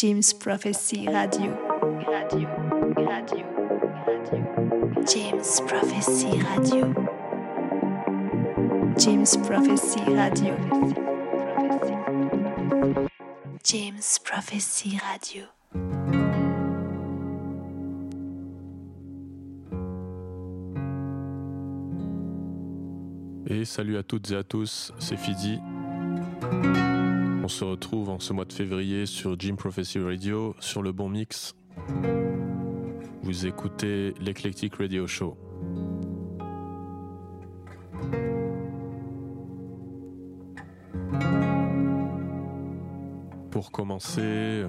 James Prophecy Radio. Radio, radio, radio. James Prophecy Radio. James Prophecy Radio. James Prophecy Radio. Et salut à toutes et à tous, c'est Fidi. On se retrouve en ce mois de février sur Jim Prophecy Radio, sur le bon mix. Vous écoutez l'Eclectic Radio Show. Pour commencer,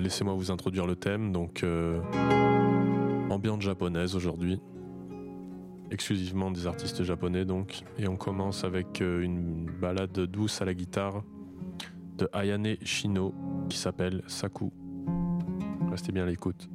laissez-moi vous introduire le thème. Donc, euh, ambiance japonaise aujourd'hui exclusivement des artistes japonais donc. Et on commence avec euh, une balade douce à la guitare de Ayane Shino qui s'appelle Saku. Restez bien à l'écoute.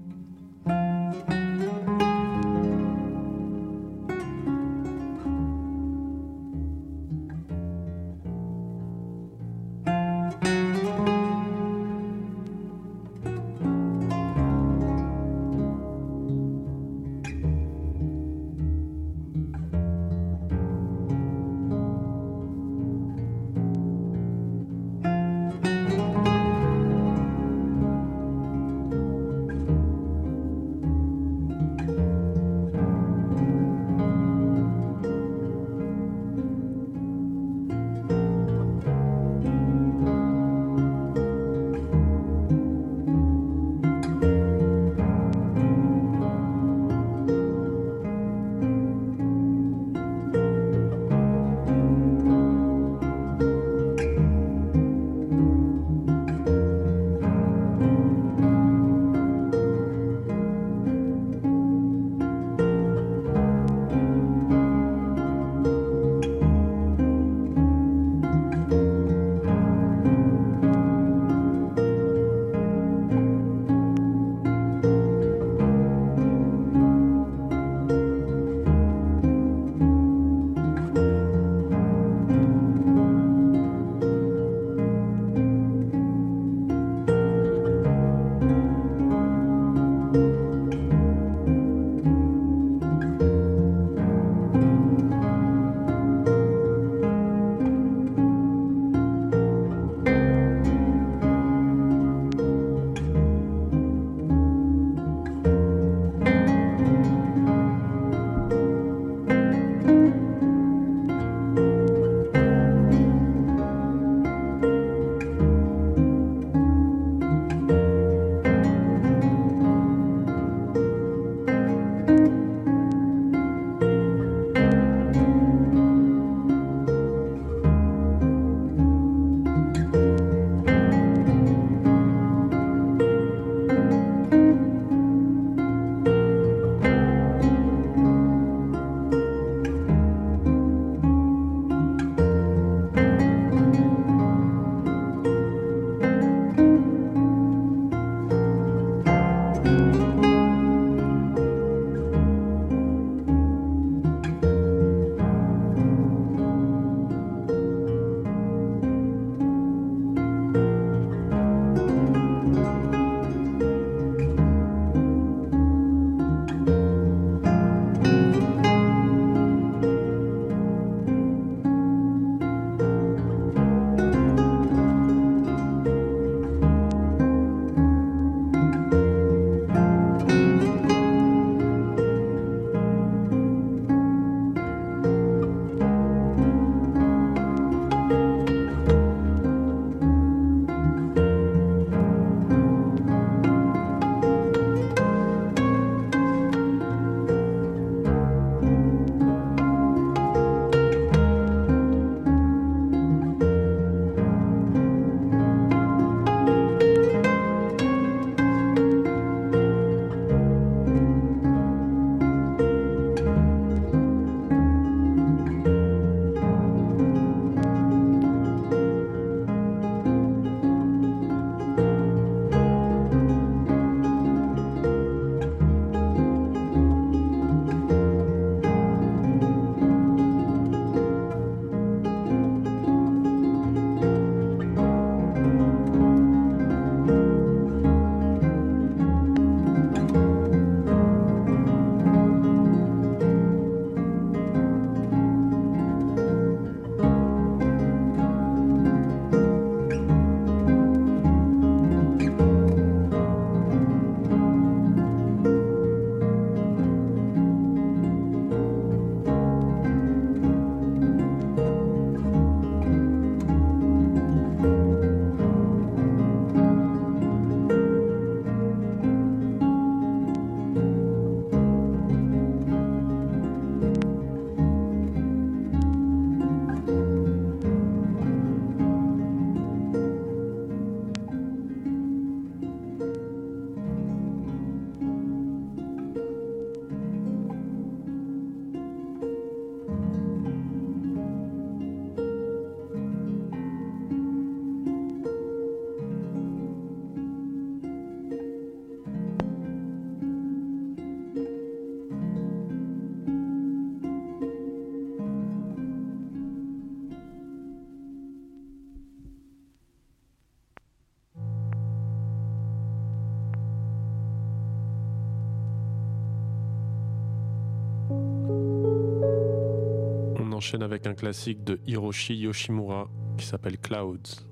Enchaîne avec un classique de Hiroshi Yoshimura qui s'appelle Clouds.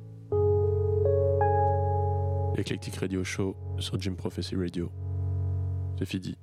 Eclectic Radio Show sur Jim Prophecy Radio. C'est fini.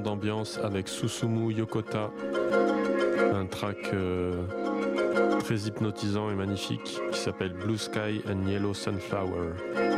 D'ambiance avec Susumu Yokota, un track euh, très hypnotisant et magnifique qui s'appelle Blue Sky and Yellow Sunflower.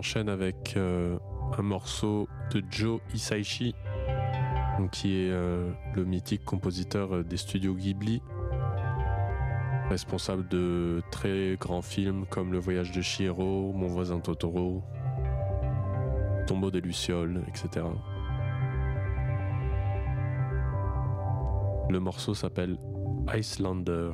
enchaîne avec euh, un morceau de Joe Hisaishi, qui est euh, le mythique compositeur euh, des studios Ghibli, responsable de très grands films comme Le Voyage de Chihiro, Mon voisin Totoro, Tombeau des Lucioles, etc. Le morceau s'appelle Icelander.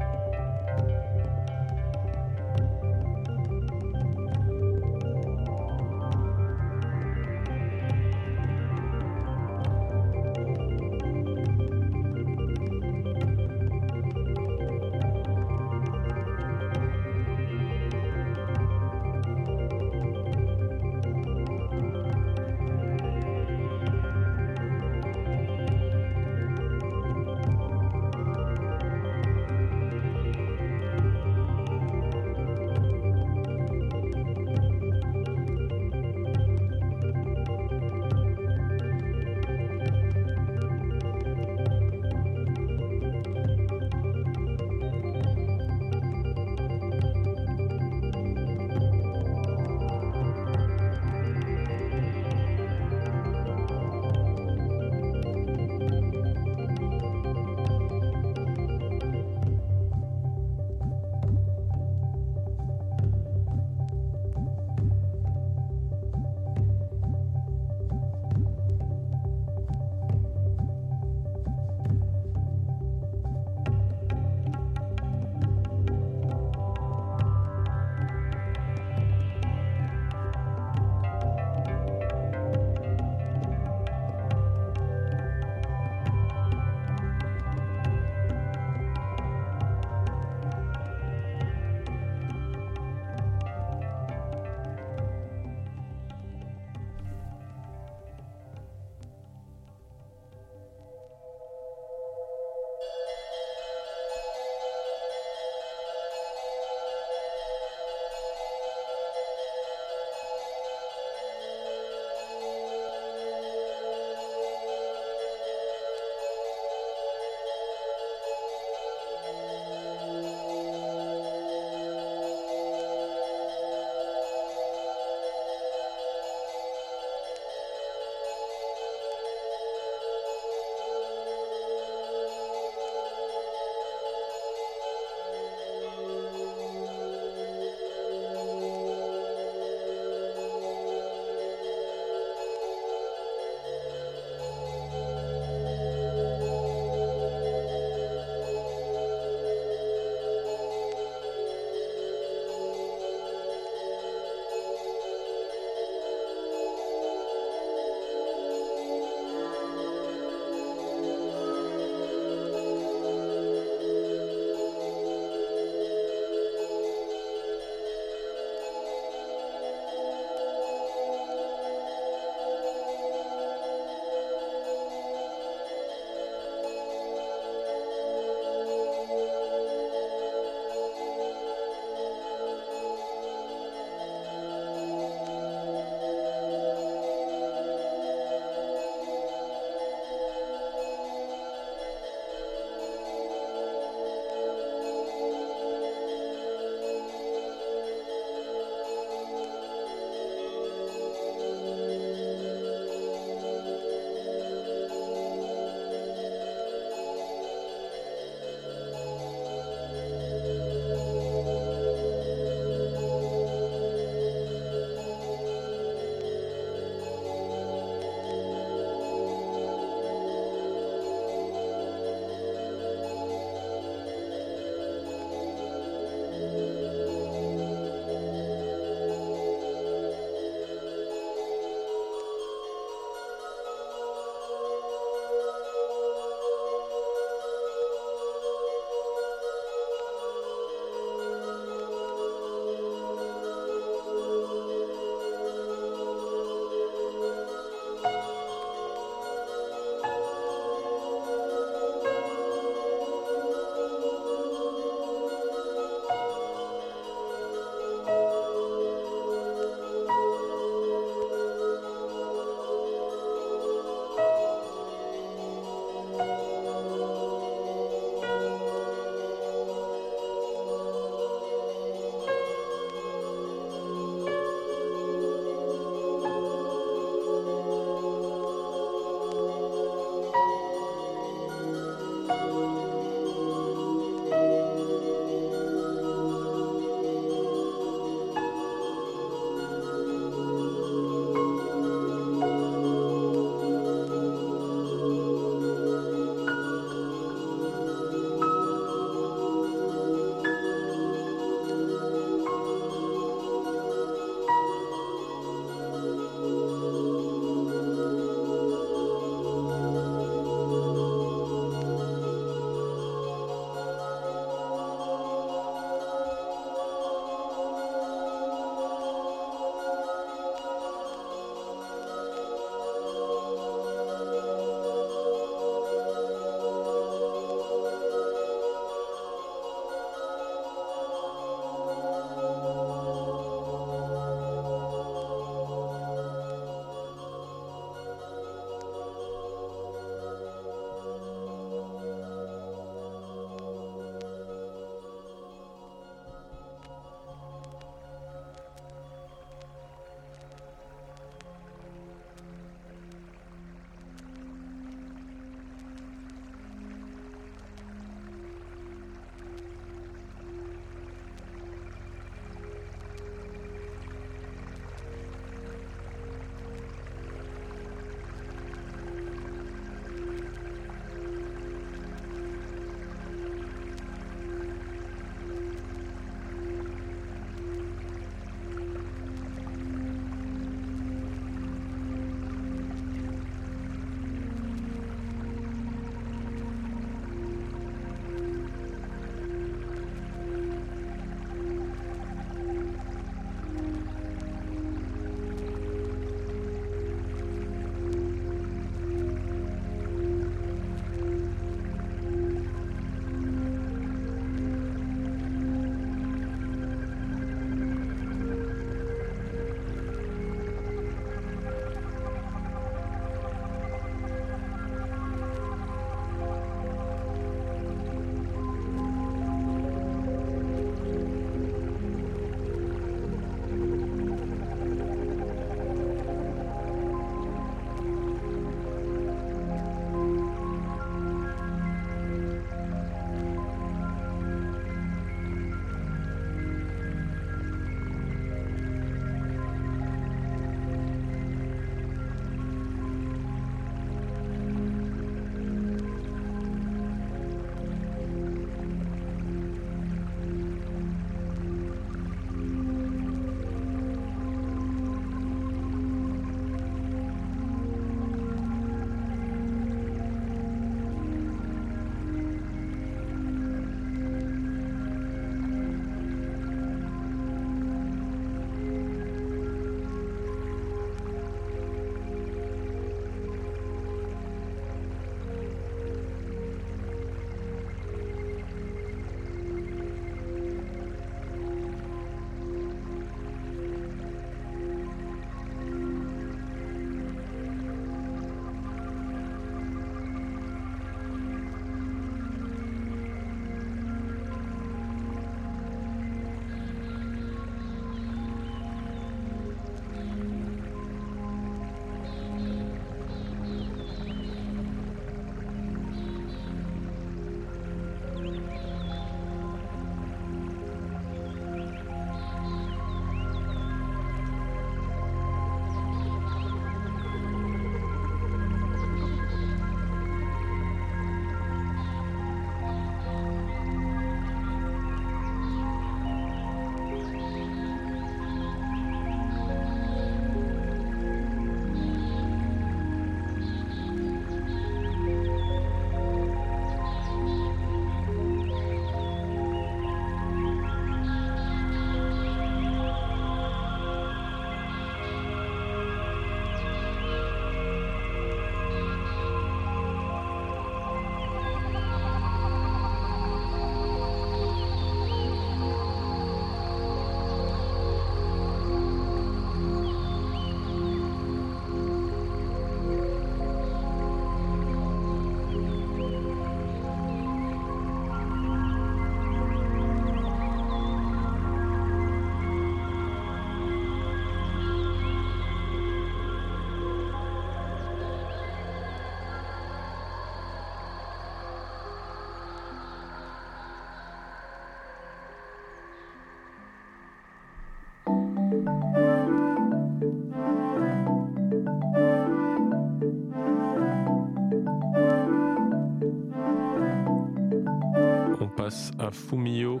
On passe à Fumio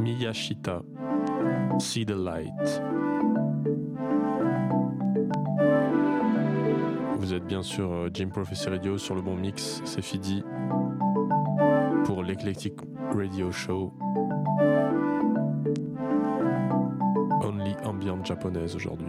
Miyashita, See the Light. Vous êtes bien sûr euh, Jim Prophecy Radio sur le bon mix, c'est Fidi pour l'Eclectic Radio Show. Japonaise aujourd'hui.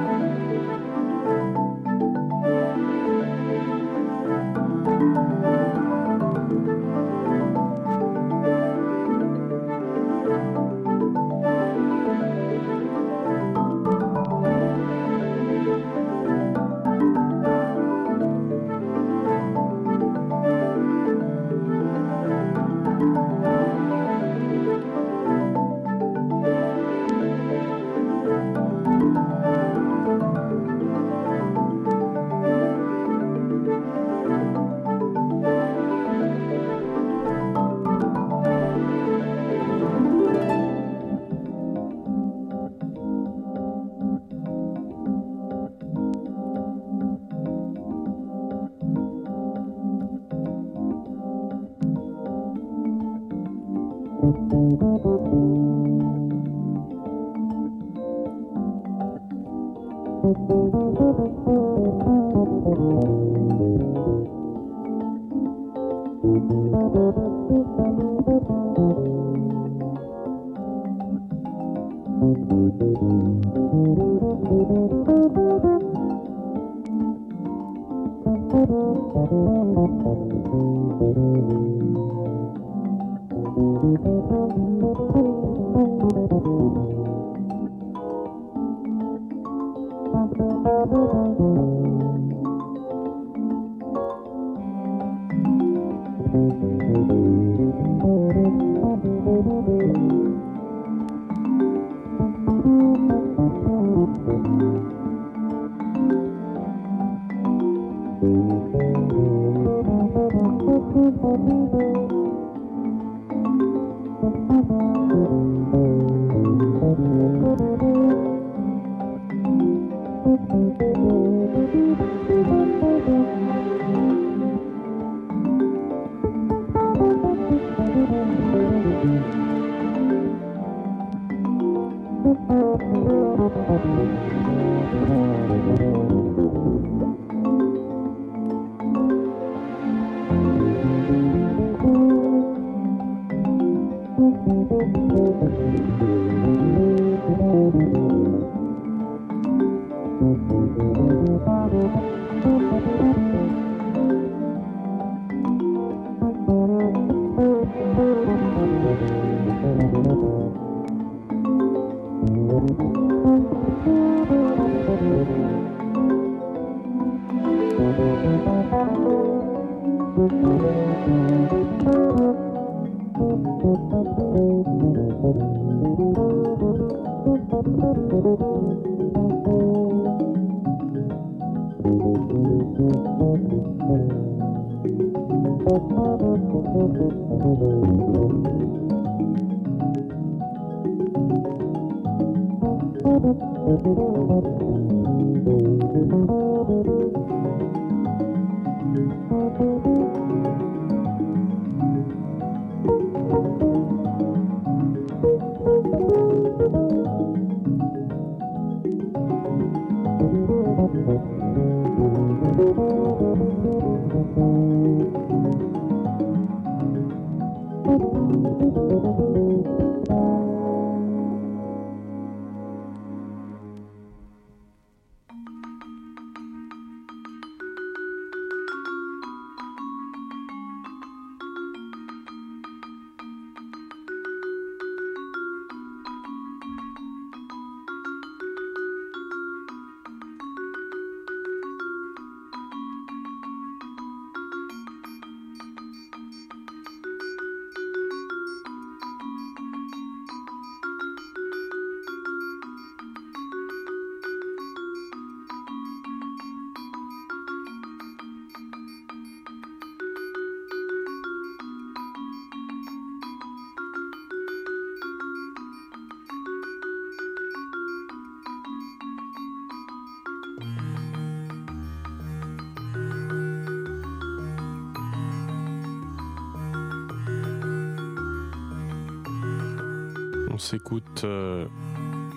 S'écoute euh,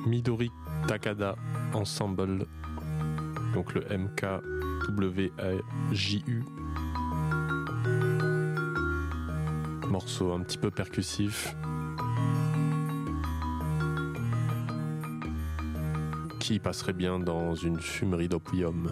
Midori Takada Ensemble, donc le MKWAJU. Morceau un petit peu percussif. Qui passerait bien dans une fumerie d'opium.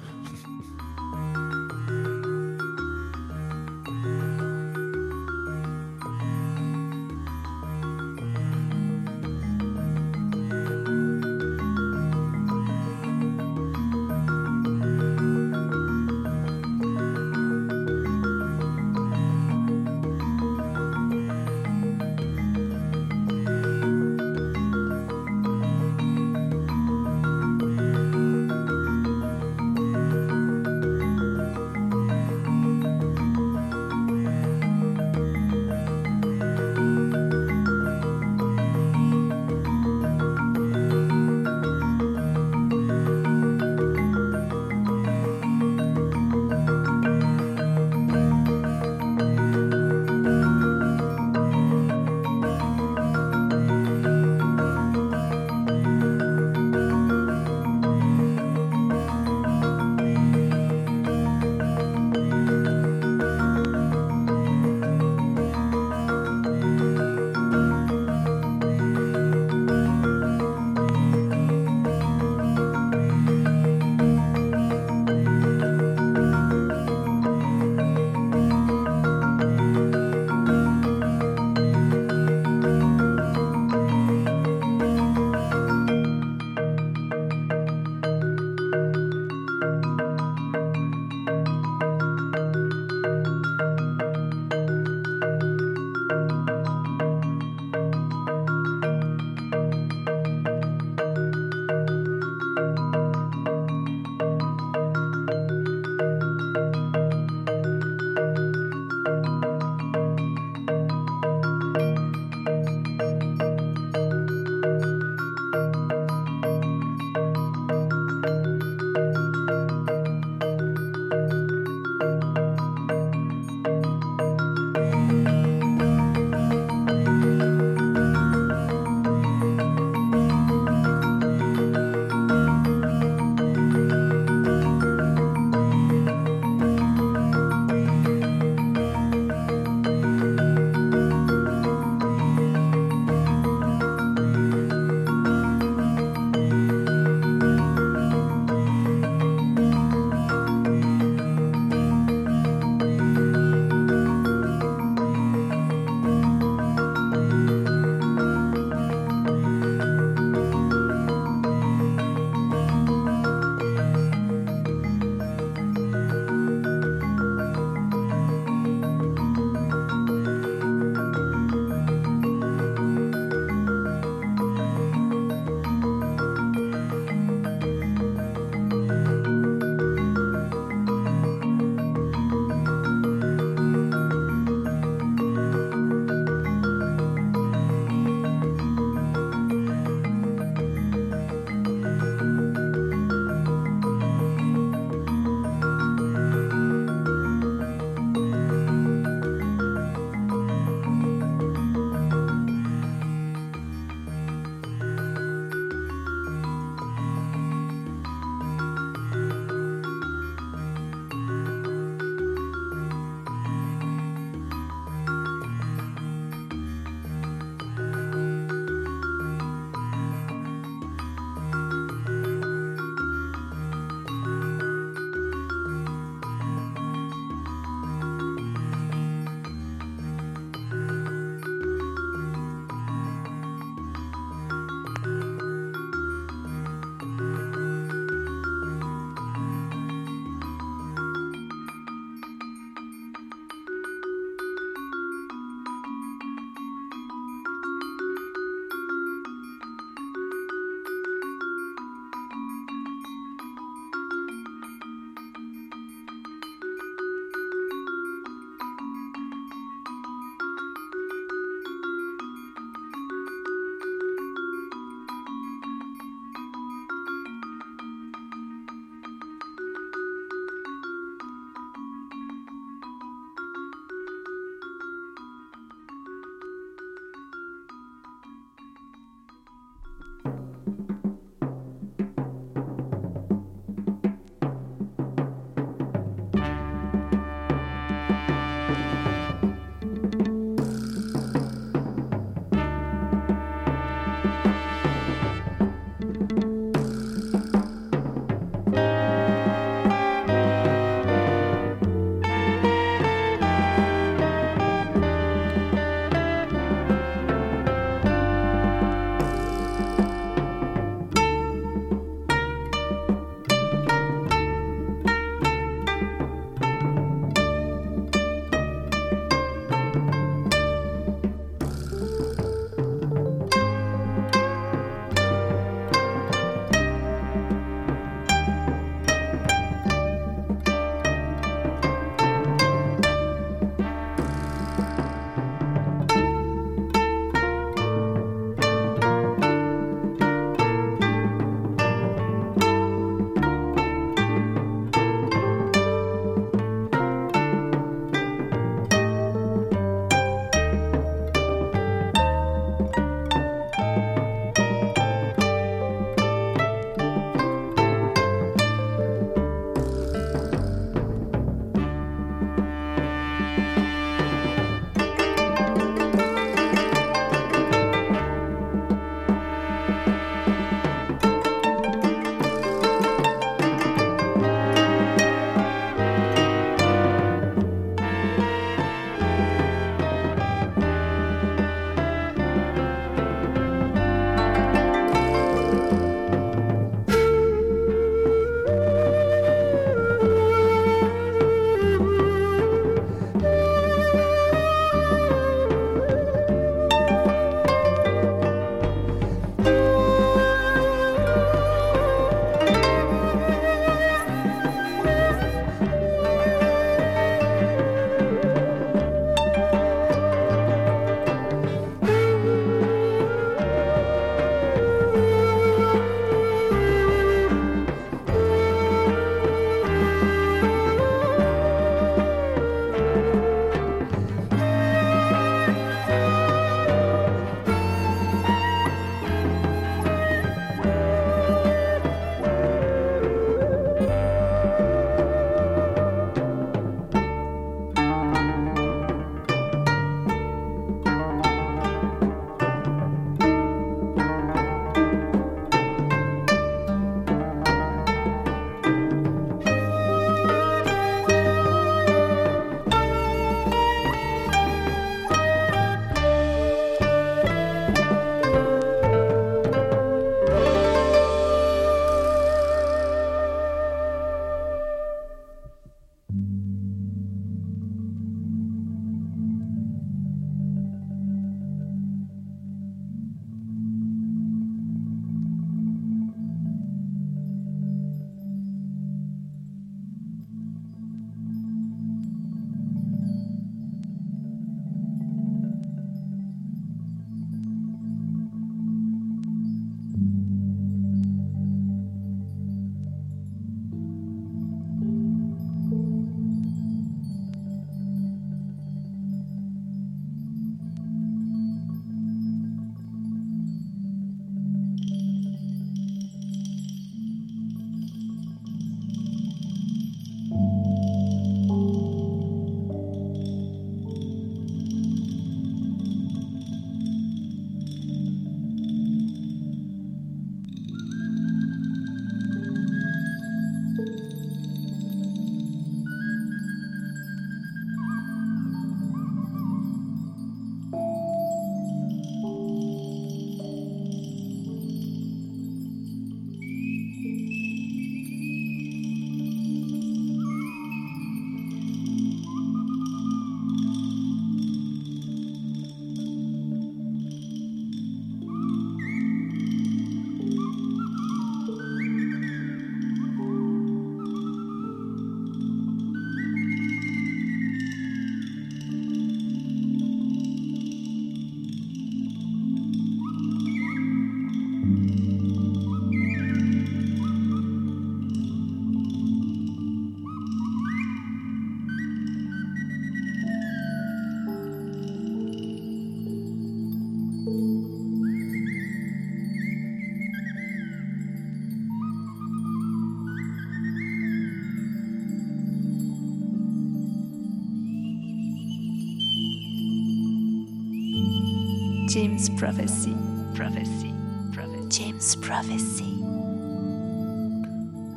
James Prophecy. Prophecy. Prophecy. James Prophecy.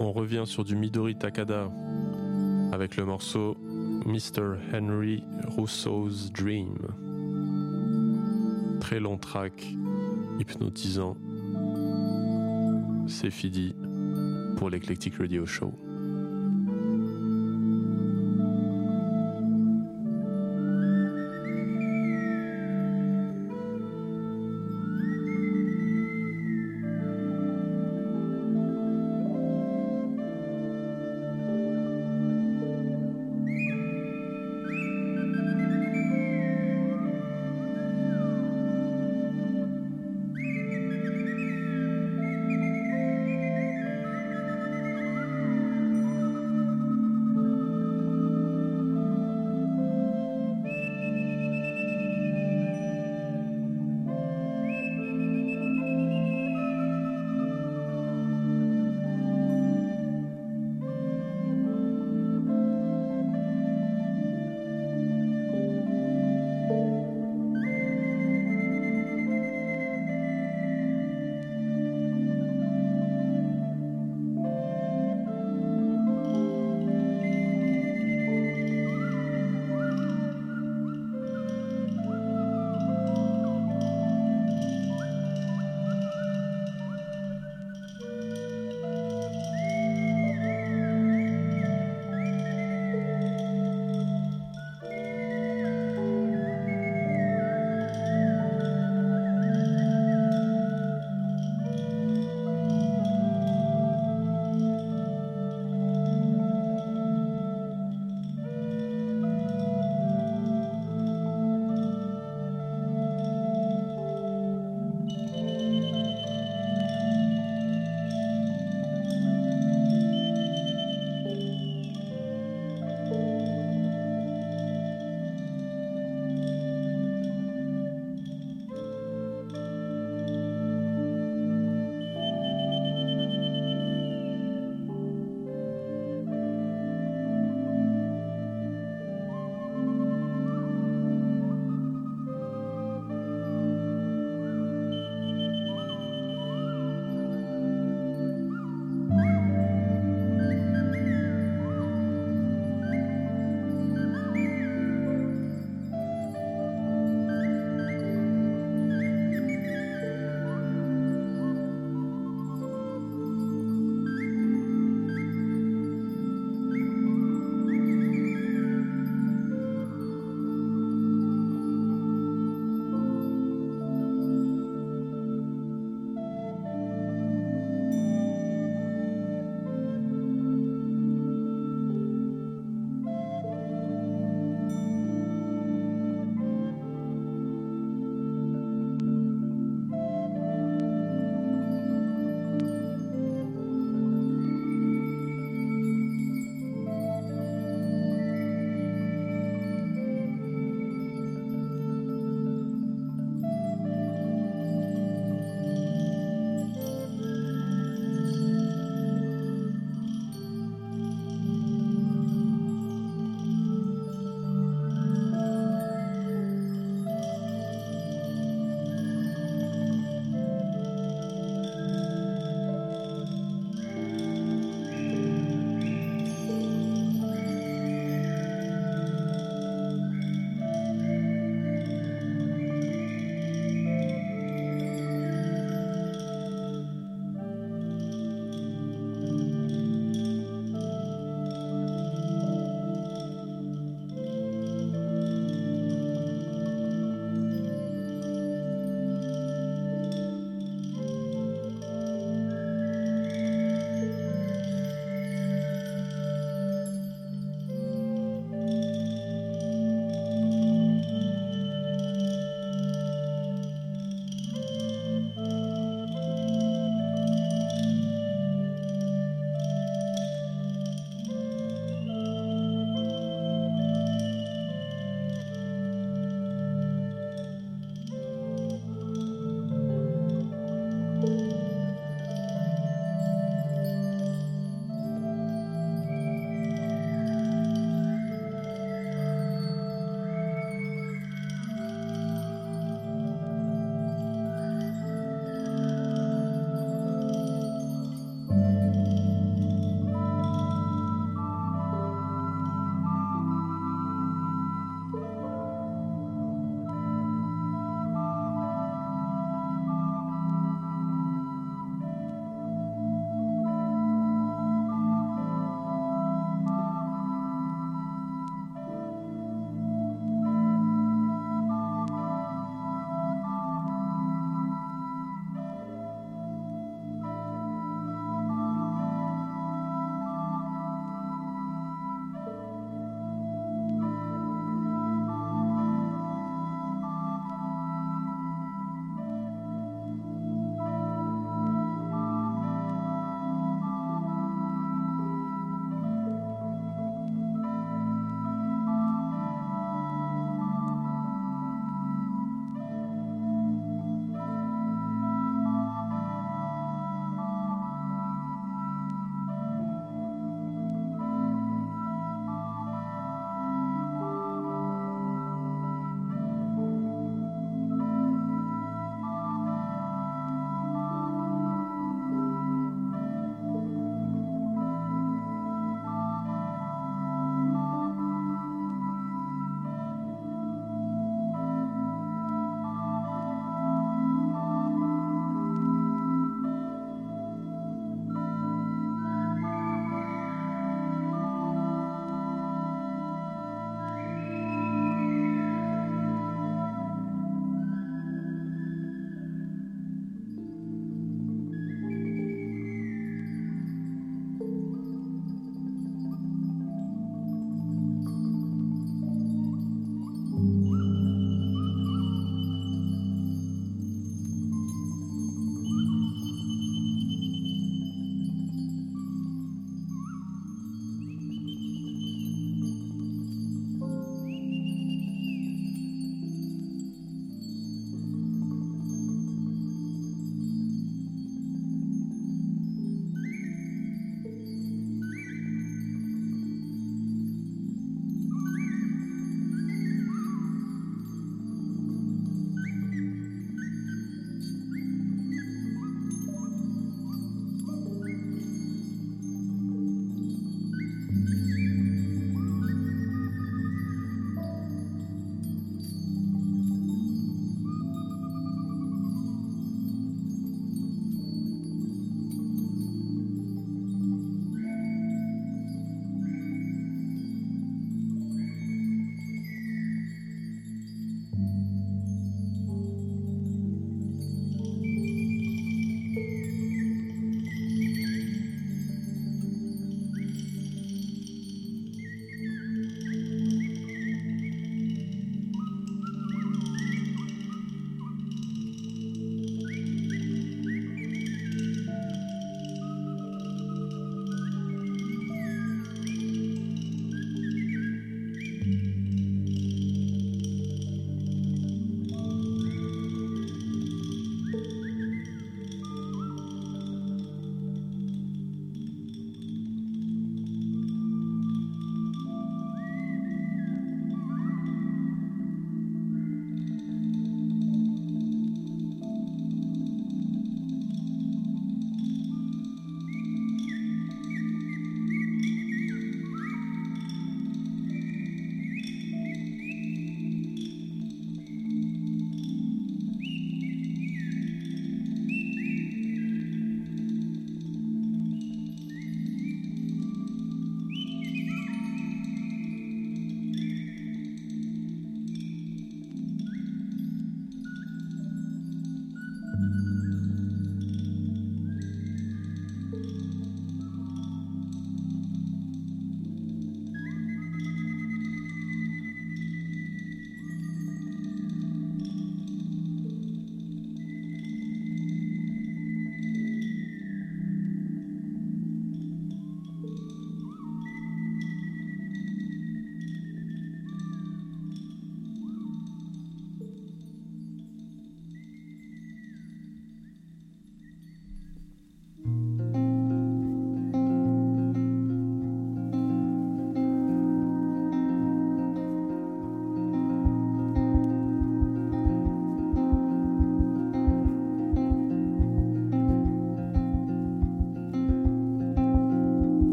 On revient sur du Midori Takada avec le morceau Mr. Henry Rousseau's Dream. Très long track, hypnotisant. C'est fini pour l'Eclectic Radio Show.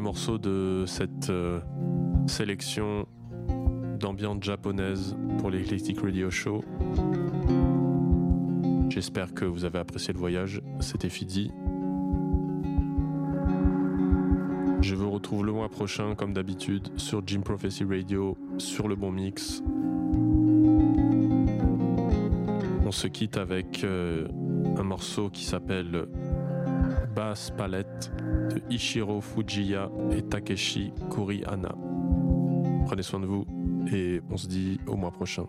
Morceau de cette euh, sélection d'ambiance japonaise pour l'Eclectic Radio Show. J'espère que vous avez apprécié le voyage. C'était Fidi. Je vous retrouve le mois prochain, comme d'habitude, sur Jim Prophecy Radio, sur le bon mix. On se quitte avec euh, un morceau qui s'appelle Bass Palette de Ishiro Fujiya et Takeshi Kurihana. Prenez soin de vous et on se dit au mois prochain.